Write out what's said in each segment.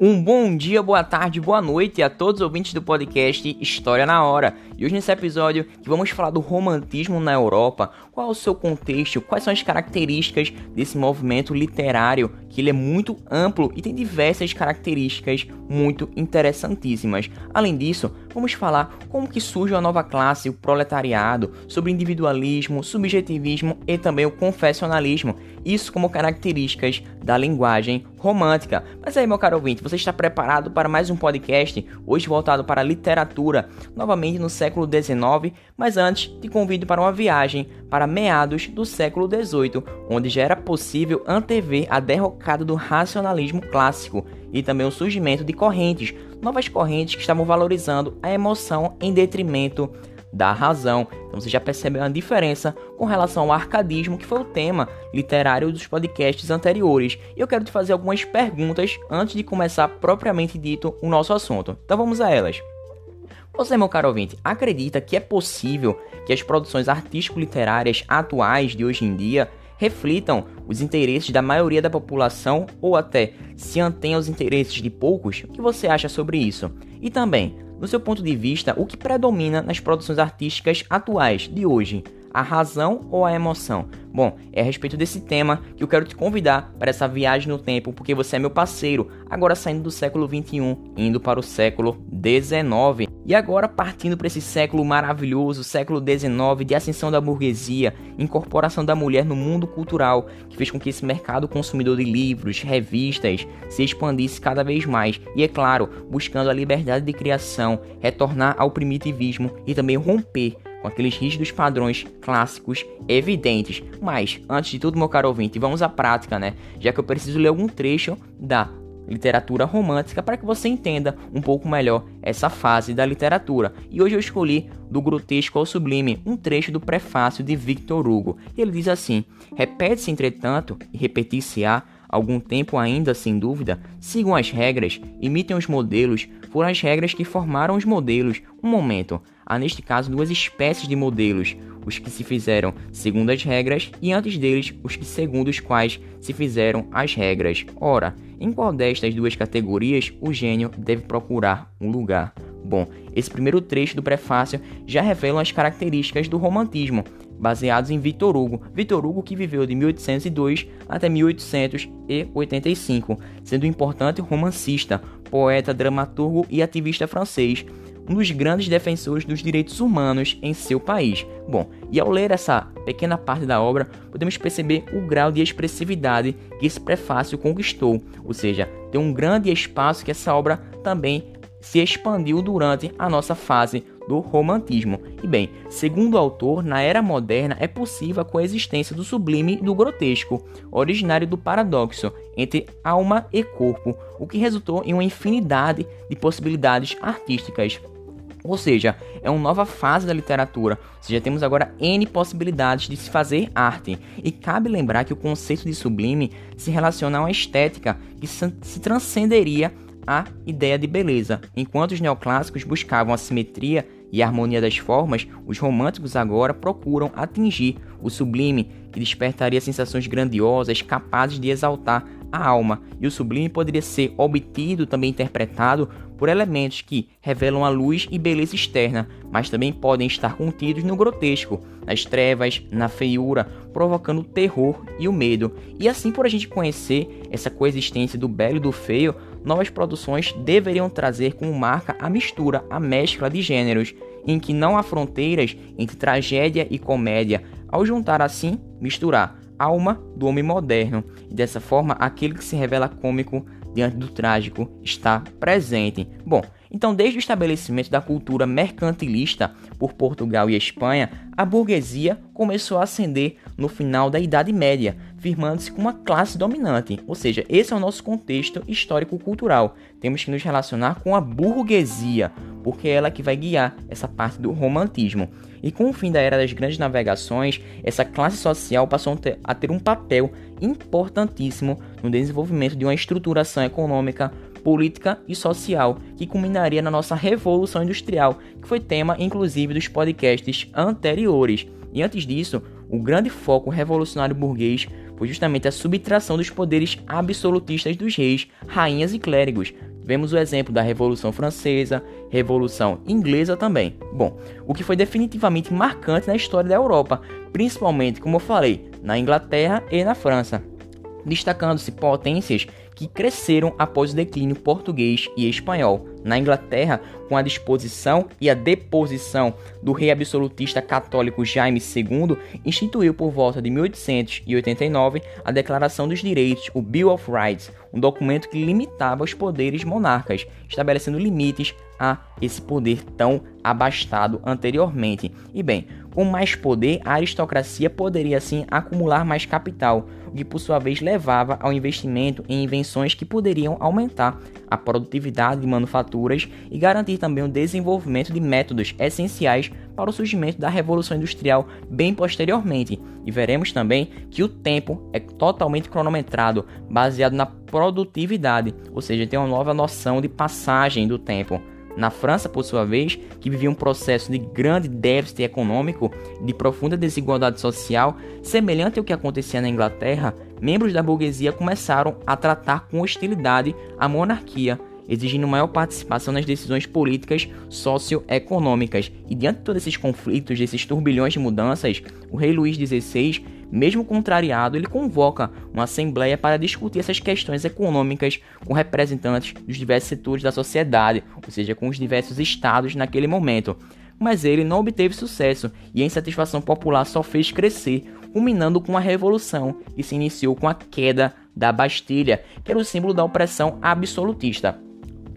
Um bom dia, boa tarde, boa noite a todos os ouvintes do podcast História na Hora. E hoje nesse episódio que vamos falar do romantismo na Europa, qual é o seu contexto, quais são as características desse movimento literário, que ele é muito amplo e tem diversas características muito interessantíssimas. Além disso, vamos falar como que surge a nova classe, o proletariado, sobre individualismo, subjetivismo e também o confessionalismo, isso como características da linguagem romântica. Mas aí, meu caro ouvinte, você está preparado para mais um podcast, hoje voltado para a literatura, novamente no século XIX, mas antes te convido para uma viagem para meados do século XVIII, onde já era possível antever a derrocada do racionalismo clássico e também o surgimento de correntes, novas correntes que estavam valorizando a emoção em detrimento da razão. Então você já percebeu a diferença com relação ao arcadismo, que foi o tema literário dos podcasts anteriores. E eu quero te fazer algumas perguntas antes de começar propriamente dito o nosso assunto. Então vamos a elas. Você, meu caro ouvinte, acredita que é possível que as produções artístico-literárias atuais de hoje em dia reflitam os interesses da maioria da população ou até se antenham aos interesses de poucos? O que você acha sobre isso? E também, no seu ponto de vista, o que predomina nas produções artísticas atuais de hoje? A razão ou a emoção? Bom, é a respeito desse tema que eu quero te convidar para essa viagem no tempo, porque você é meu parceiro, agora saindo do século 21, indo para o século 19. E agora partindo para esse século maravilhoso, século 19 de ascensão da burguesia, incorporação da mulher no mundo cultural, que fez com que esse mercado consumidor de livros, revistas, se expandisse cada vez mais. E é claro, buscando a liberdade de criação, retornar ao primitivismo e também romper com aqueles rígidos padrões clássicos evidentes. Mas, antes de tudo, meu caro ouvinte, vamos à prática, né? Já que eu preciso ler algum trecho da literatura romântica para que você entenda um pouco melhor essa fase da literatura. E hoje eu escolhi do grotesco ao sublime um trecho do prefácio de Victor Hugo. Ele diz assim: Repete-se, entretanto, e repetir-se-á algum tempo ainda, sem dúvida, sigam as regras, imitem os modelos, foram as regras que formaram os modelos. Um momento, há neste caso duas espécies de modelos, os que se fizeram segundo as regras e antes deles os que segundo os quais se fizeram as regras. Ora, em qual destas duas categorias o gênio deve procurar um lugar? Bom, esse primeiro trecho do prefácio já revela as características do romantismo, baseados em Victor Hugo. Victor Hugo que viveu de 1802 até 1885, sendo um importante romancista, poeta, dramaturgo e ativista francês, um dos grandes defensores dos direitos humanos em seu país. Bom, e ao ler essa pequena parte da obra, podemos perceber o grau de expressividade que esse prefácio conquistou, ou seja, tem um grande espaço que essa obra também se expandiu durante a nossa fase do romantismo. E bem, segundo o autor, na era moderna é possível a coexistência do sublime e do grotesco, originário do paradoxo entre alma e corpo, o que resultou em uma infinidade de possibilidades artísticas. Ou seja, é uma nova fase da literatura. Ou seja, temos agora N possibilidades de se fazer arte. E cabe lembrar que o conceito de sublime se relaciona a uma estética que se transcenderia a ideia de beleza. Enquanto os neoclássicos buscavam a simetria e a harmonia das formas, os românticos agora procuram atingir o sublime, que despertaria sensações grandiosas capazes de exaltar a alma. E o sublime poderia ser obtido, também interpretado, por elementos que revelam a luz e beleza externa, mas também podem estar contidos no grotesco, nas trevas, na feiura, provocando o terror e o medo. E assim, por a gente conhecer essa coexistência do belo e do feio, novas produções deveriam trazer como marca a mistura, a mescla de gêneros, em que não há fronteiras entre tragédia e comédia, ao juntar assim, misturar alma do homem moderno, e dessa forma aquele que se revela cômico diante do trágico está presente. Bom, então desde o estabelecimento da cultura mercantilista por Portugal e Espanha, a burguesia começou a ascender no final da Idade Média, firmando-se com uma classe dominante. Ou seja, esse é o nosso contexto histórico-cultural. Temos que nos relacionar com a burguesia, porque é ela que vai guiar essa parte do romantismo. E com o fim da era das grandes navegações, essa classe social passou a ter um papel importantíssimo no desenvolvimento de uma estruturação econômica, política e social que culminaria na nossa revolução industrial, que foi tema inclusive dos podcasts anteriores. E antes disso, o grande foco revolucionário burguês foi justamente a subtração dos poderes absolutistas dos reis, rainhas e clérigos. Vemos o exemplo da Revolução Francesa, Revolução Inglesa também. Bom, o que foi definitivamente marcante na história da Europa, principalmente, como eu falei, na Inglaterra e na França destacando-se potências que cresceram após o declínio português e espanhol. Na Inglaterra, com a disposição e a deposição do rei absolutista católico Jaime II, instituiu por volta de 1889 a Declaração dos Direitos, o Bill of Rights, um documento que limitava os poderes monarcas, estabelecendo limites a esse poder tão abastado anteriormente. E bem, com mais poder, a aristocracia poderia assim acumular mais capital, o que por sua vez levava ao investimento em invenções que poderiam aumentar a produtividade de manufaturas e garantir também o desenvolvimento de métodos essenciais para o surgimento da Revolução Industrial bem posteriormente. E veremos também que o tempo é totalmente cronometrado, baseado na produtividade, ou seja, tem uma nova noção de passagem do tempo. Na França, por sua vez, que vivia um processo de grande déficit econômico de profunda desigualdade social, semelhante ao que acontecia na Inglaterra, membros da burguesia começaram a tratar com hostilidade a monarquia, exigindo maior participação nas decisões políticas socioeconômicas. E diante de todos esses conflitos, desses turbilhões de mudanças, o rei Luís XVI mesmo contrariado, ele convoca uma assembleia para discutir essas questões econômicas com representantes dos diversos setores da sociedade, ou seja, com os diversos estados naquele momento. Mas ele não obteve sucesso e a insatisfação popular só fez crescer, culminando com a revolução que se iniciou com a queda da Bastilha, que era o símbolo da opressão absolutista.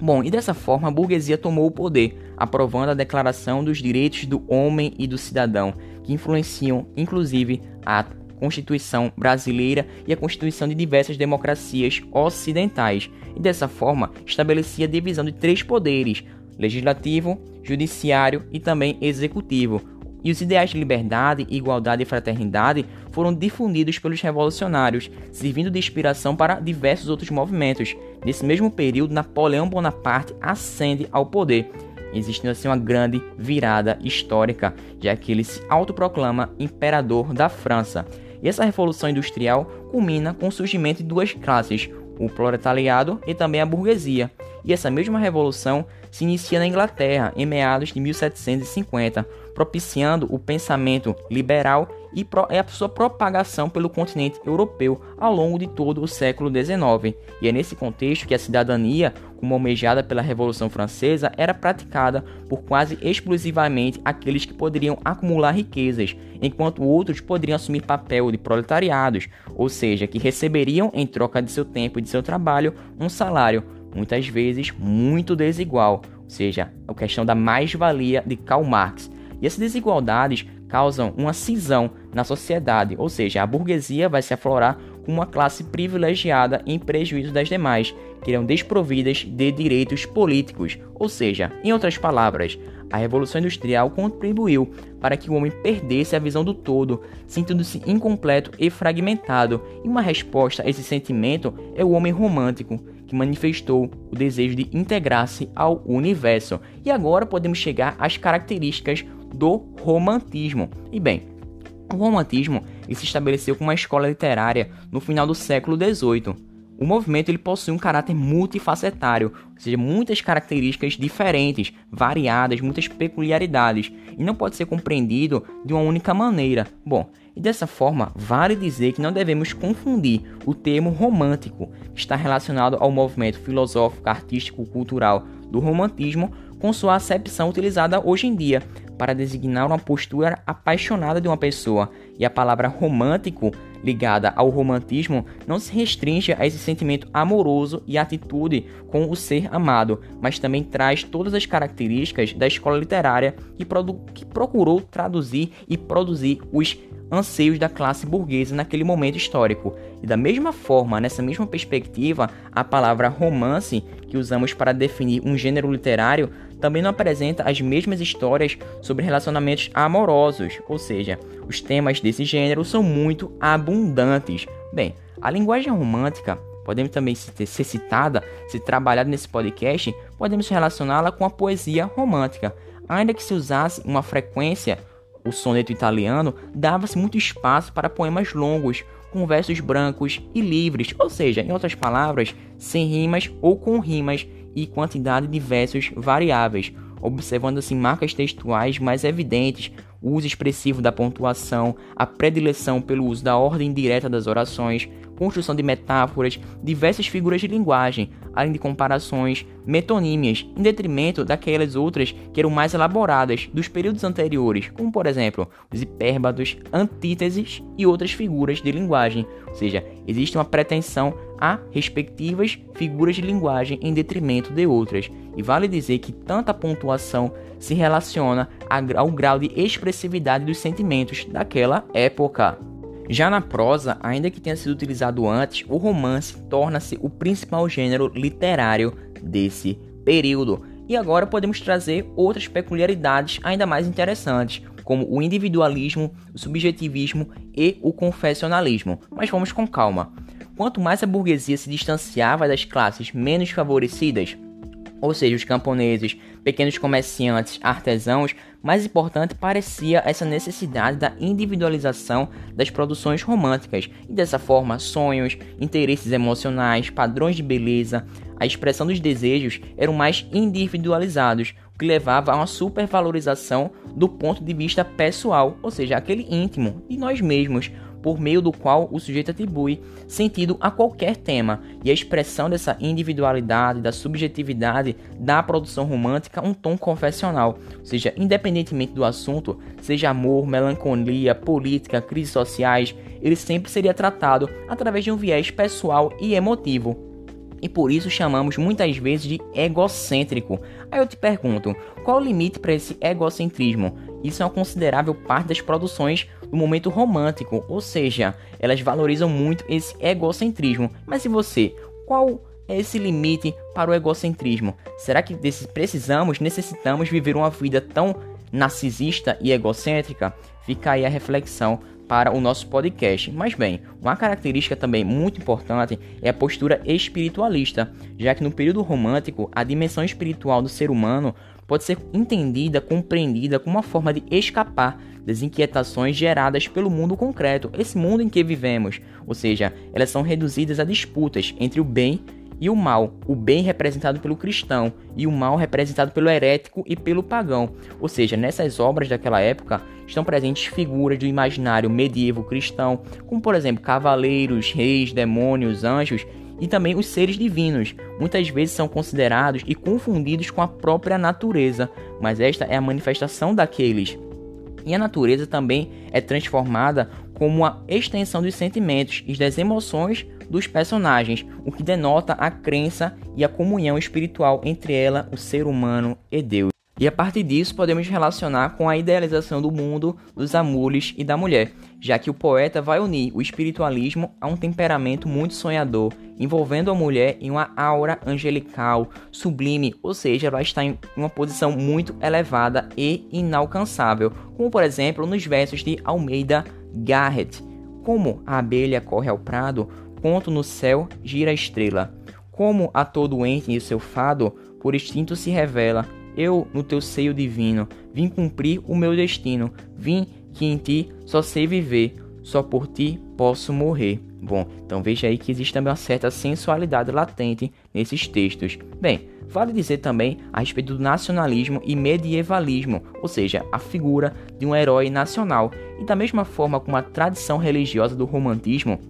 Bom, e dessa forma a burguesia tomou o poder, aprovando a Declaração dos Direitos do Homem e do Cidadão, que influenciam inclusive a Constituição brasileira e a Constituição de diversas democracias ocidentais, e dessa forma estabelecia a divisão de três poderes: legislativo, judiciário e também executivo. E os ideais de liberdade, igualdade e fraternidade foram difundidos pelos revolucionários, servindo de inspiração para diversos outros movimentos. Nesse mesmo período, Napoleão Bonaparte ascende ao poder existindo assim uma grande virada histórica, já que ele se autoproclama imperador da França. E essa revolução industrial culmina com o surgimento de duas classes, o proletariado e também a burguesia. E essa mesma revolução se inicia na Inglaterra em meados de 1750, propiciando o pensamento liberal e a sua propagação pelo continente europeu ao longo de todo o século XIX. E é nesse contexto que a cidadania, como almejada pela Revolução Francesa, era praticada por quase exclusivamente aqueles que poderiam acumular riquezas, enquanto outros poderiam assumir papel de proletariados, ou seja, que receberiam em troca de seu tempo e de seu trabalho um salário, muitas vezes muito desigual, ou seja, a questão da mais-valia de Karl Marx. E essas desigualdades causam uma cisão na sociedade, ou seja, a burguesia vai se aflorar como uma classe privilegiada em prejuízo das demais, que irão desprovidas de direitos políticos. Ou seja, em outras palavras, a Revolução Industrial contribuiu para que o homem perdesse a visão do todo, sentindo-se incompleto e fragmentado, e uma resposta a esse sentimento é o homem romântico, que manifestou o desejo de integrar-se ao universo. E agora podemos chegar às características do romantismo. E bem, o romantismo se estabeleceu como uma escola literária no final do século XVIII. O movimento ele possui um caráter multifacetário, ou seja, muitas características diferentes, variadas, muitas peculiaridades, e não pode ser compreendido de uma única maneira. Bom, e dessa forma, vale dizer que não devemos confundir o termo romântico, que está relacionado ao movimento filosófico, artístico, cultural do romantismo, com sua acepção utilizada hoje em dia para designar uma postura apaixonada de uma pessoa, e a palavra romântico, ligada ao romantismo, não se restringe a esse sentimento amoroso e atitude com o ser amado, mas também traz todas as características da escola literária que, que procurou traduzir e produzir os anseios da classe burguesa naquele momento histórico. E da mesma forma, nessa mesma perspectiva, a palavra romance, que usamos para definir um gênero literário, também não apresenta as mesmas histórias sobre relacionamentos amorosos, ou seja, os temas desse gênero são muito abundantes. Bem, a linguagem romântica podemos também ser citada, se trabalhada nesse podcast, podemos relacioná-la com a poesia romântica, ainda que se usasse uma frequência o soneto italiano, dava-se muito espaço para poemas longos, com versos brancos e livres, ou seja, em outras palavras, sem rimas ou com rimas e quantidade de versos variáveis, observando assim marcas textuais mais evidentes, o uso expressivo da pontuação, a predileção pelo uso da ordem direta das orações, construção de metáforas, diversas figuras de linguagem, além de comparações, metonímias, em detrimento daquelas outras que eram mais elaboradas dos períodos anteriores, como por exemplo os hipérbados, antíteses e outras figuras de linguagem. Ou seja, existe uma pretensão a respectivas figuras de linguagem em detrimento de outras. E vale dizer que tanta pontuação se relaciona ao grau de expressividade dos sentimentos daquela época. Já na prosa, ainda que tenha sido utilizado antes, o romance torna-se o principal gênero literário desse período. E agora podemos trazer outras peculiaridades ainda mais interessantes, como o individualismo, o subjetivismo e o confessionalismo. Mas vamos com calma. Quanto mais a burguesia se distanciava das classes menos favorecidas, ou seja, os camponeses, pequenos comerciantes, artesãos, mais importante parecia essa necessidade da individualização das produções românticas, e dessa forma, sonhos, interesses emocionais, padrões de beleza, a expressão dos desejos eram mais individualizados, o que levava a uma supervalorização do ponto de vista pessoal, ou seja, aquele íntimo de nós mesmos, por meio do qual o sujeito atribui sentido a qualquer tema, e a expressão dessa individualidade, da subjetividade da produção romântica um tom confessional, ou seja, independentemente do assunto, seja amor, melancolia, política, crises sociais, ele sempre seria tratado através de um viés pessoal e emotivo. E por isso chamamos muitas vezes de egocêntrico. Aí eu te pergunto, qual o limite para esse egocentrismo? Isso é uma considerável parte das produções do momento romântico, ou seja, elas valorizam muito esse egocentrismo. Mas e você? Qual é esse limite para o egocentrismo? Será que precisamos, necessitamos viver uma vida tão narcisista e egocêntrica? Fica aí a reflexão para o nosso podcast. Mas bem, uma característica também muito importante é a postura espiritualista, já que no período romântico a dimensão espiritual do ser humano pode ser entendida, compreendida como uma forma de escapar das inquietações geradas pelo mundo concreto, esse mundo em que vivemos, ou seja, elas são reduzidas a disputas entre o bem e o mal, o bem representado pelo cristão e o mal representado pelo herético e pelo pagão. Ou seja, nessas obras daquela época estão presentes figuras do imaginário medievo cristão, como por exemplo cavaleiros, reis, demônios, anjos e também os seres divinos. Muitas vezes são considerados e confundidos com a própria natureza, mas esta é a manifestação daqueles. E a natureza também é transformada como a extensão dos sentimentos e das emoções dos personagens, o que denota a crença e a comunhão espiritual entre ela, o ser humano e Deus. E a partir disso podemos relacionar com a idealização do mundo, dos amores e da mulher, já que o poeta vai unir o espiritualismo a um temperamento muito sonhador, envolvendo a mulher em uma aura angelical, sublime, ou seja, ela está em uma posição muito elevada e inalcançável, como por exemplo nos versos de Almeida Garrett. Como a abelha corre ao prado, quanto no céu gira a estrela. Como a todo ente em seu fado, por instinto se revela, eu, no teu seio divino, vim cumprir o meu destino. Vim que em ti só sei viver, só por ti posso morrer. Bom, então veja aí que existe também uma certa sensualidade latente nesses textos. Bem, vale dizer também a respeito do nacionalismo e medievalismo, ou seja, a figura de um herói nacional. E da mesma forma como a tradição religiosa do romantismo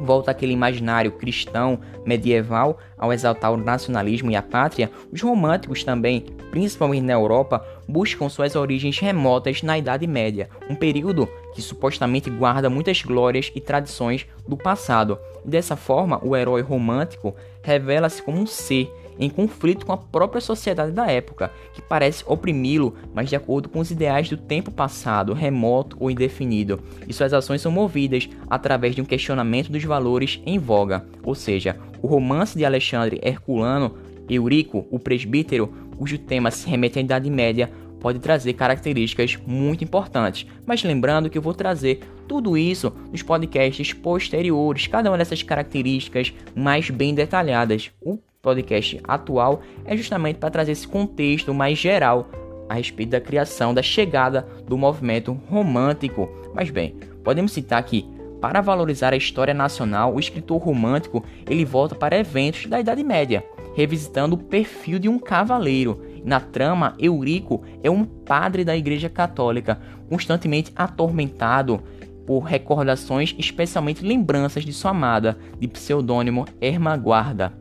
volta aquele imaginário cristão medieval ao exaltar o nacionalismo e a pátria, os românticos também, principalmente na Europa, buscam suas origens remotas na Idade Média, um período que supostamente guarda muitas glórias e tradições do passado. Dessa forma, o herói romântico revela-se como um ser em conflito com a própria sociedade da época, que parece oprimi-lo, mas de acordo com os ideais do tempo passado, remoto ou indefinido, e suas ações são movidas através de um questionamento dos valores em voga. Ou seja, o romance de Alexandre Herculano, Eurico, o presbítero, cujo tema se remete à Idade Média, pode trazer características muito importantes. Mas lembrando que eu vou trazer tudo isso nos podcasts posteriores, cada uma dessas características mais bem detalhadas. O podcast atual é justamente para trazer esse contexto mais geral a respeito da criação, da chegada do movimento romântico. Mas bem, podemos citar que para valorizar a história nacional, o escritor romântico ele volta para eventos da Idade Média, revisitando o perfil de um cavaleiro. Na trama, Eurico é um padre da Igreja Católica, constantemente atormentado por recordações, especialmente lembranças de sua amada, de pseudônimo Ermaguarda.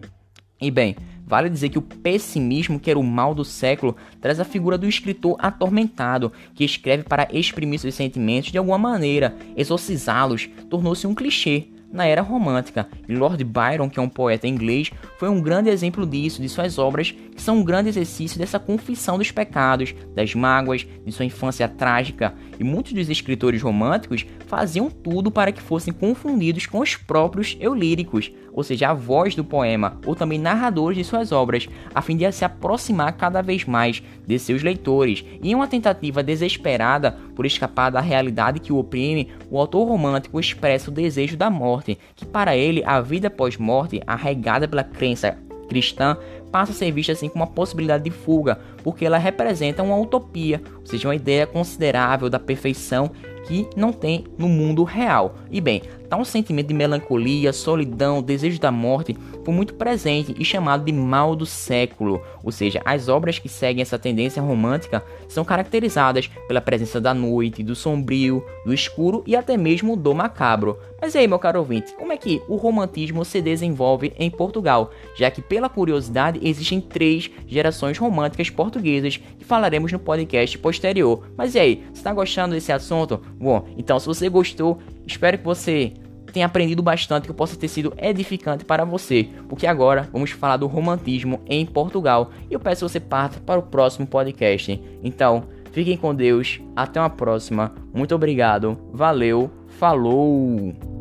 E bem, Vale dizer que o pessimismo, que era o mal do século, traz a figura do escritor atormentado, que escreve para exprimir seus sentimentos de alguma maneira, exorcizá-los, tornou-se um clichê na era romântica. E Lord Byron, que é um poeta inglês, foi um grande exemplo disso, de suas obras, que são um grande exercício dessa confissão dos pecados, das mágoas, de sua infância trágica. E muitos dos escritores românticos faziam tudo para que fossem confundidos com os próprios eulíricos, ou seja, a voz do poema, ou também narradores de suas obras, a fim de se aproximar cada vez mais de seus leitores. E em uma tentativa desesperada por escapar da realidade que o oprime, o autor romântico expressa o desejo da morte, que para ele a vida pós-morte, arregada pela crença cristã, passa a ser vista assim como uma possibilidade de fuga, porque ela representa uma utopia, ou seja, uma ideia considerável da perfeição que não tem no mundo real. E bem, tal um sentimento de melancolia, solidão, desejo da morte foi muito presente e chamado de mal do século. Ou seja, as obras que seguem essa tendência romântica são caracterizadas pela presença da noite, do sombrio, do escuro e até mesmo do macabro. Mas aí, meu caro ouvinte, como é que o romantismo se desenvolve em Portugal? Já que, pela curiosidade, existem três gerações românticas portuguesas que falaremos no podcast posterior. Mas e aí, está gostando desse assunto? Bom, então se você gostou, espero que você tenha aprendido bastante, que possa ter sido edificante para você, porque agora vamos falar do romantismo em Portugal. E eu peço que você parta para o próximo podcast. Então, fiquem com Deus, até uma próxima, muito obrigado, valeu, falou!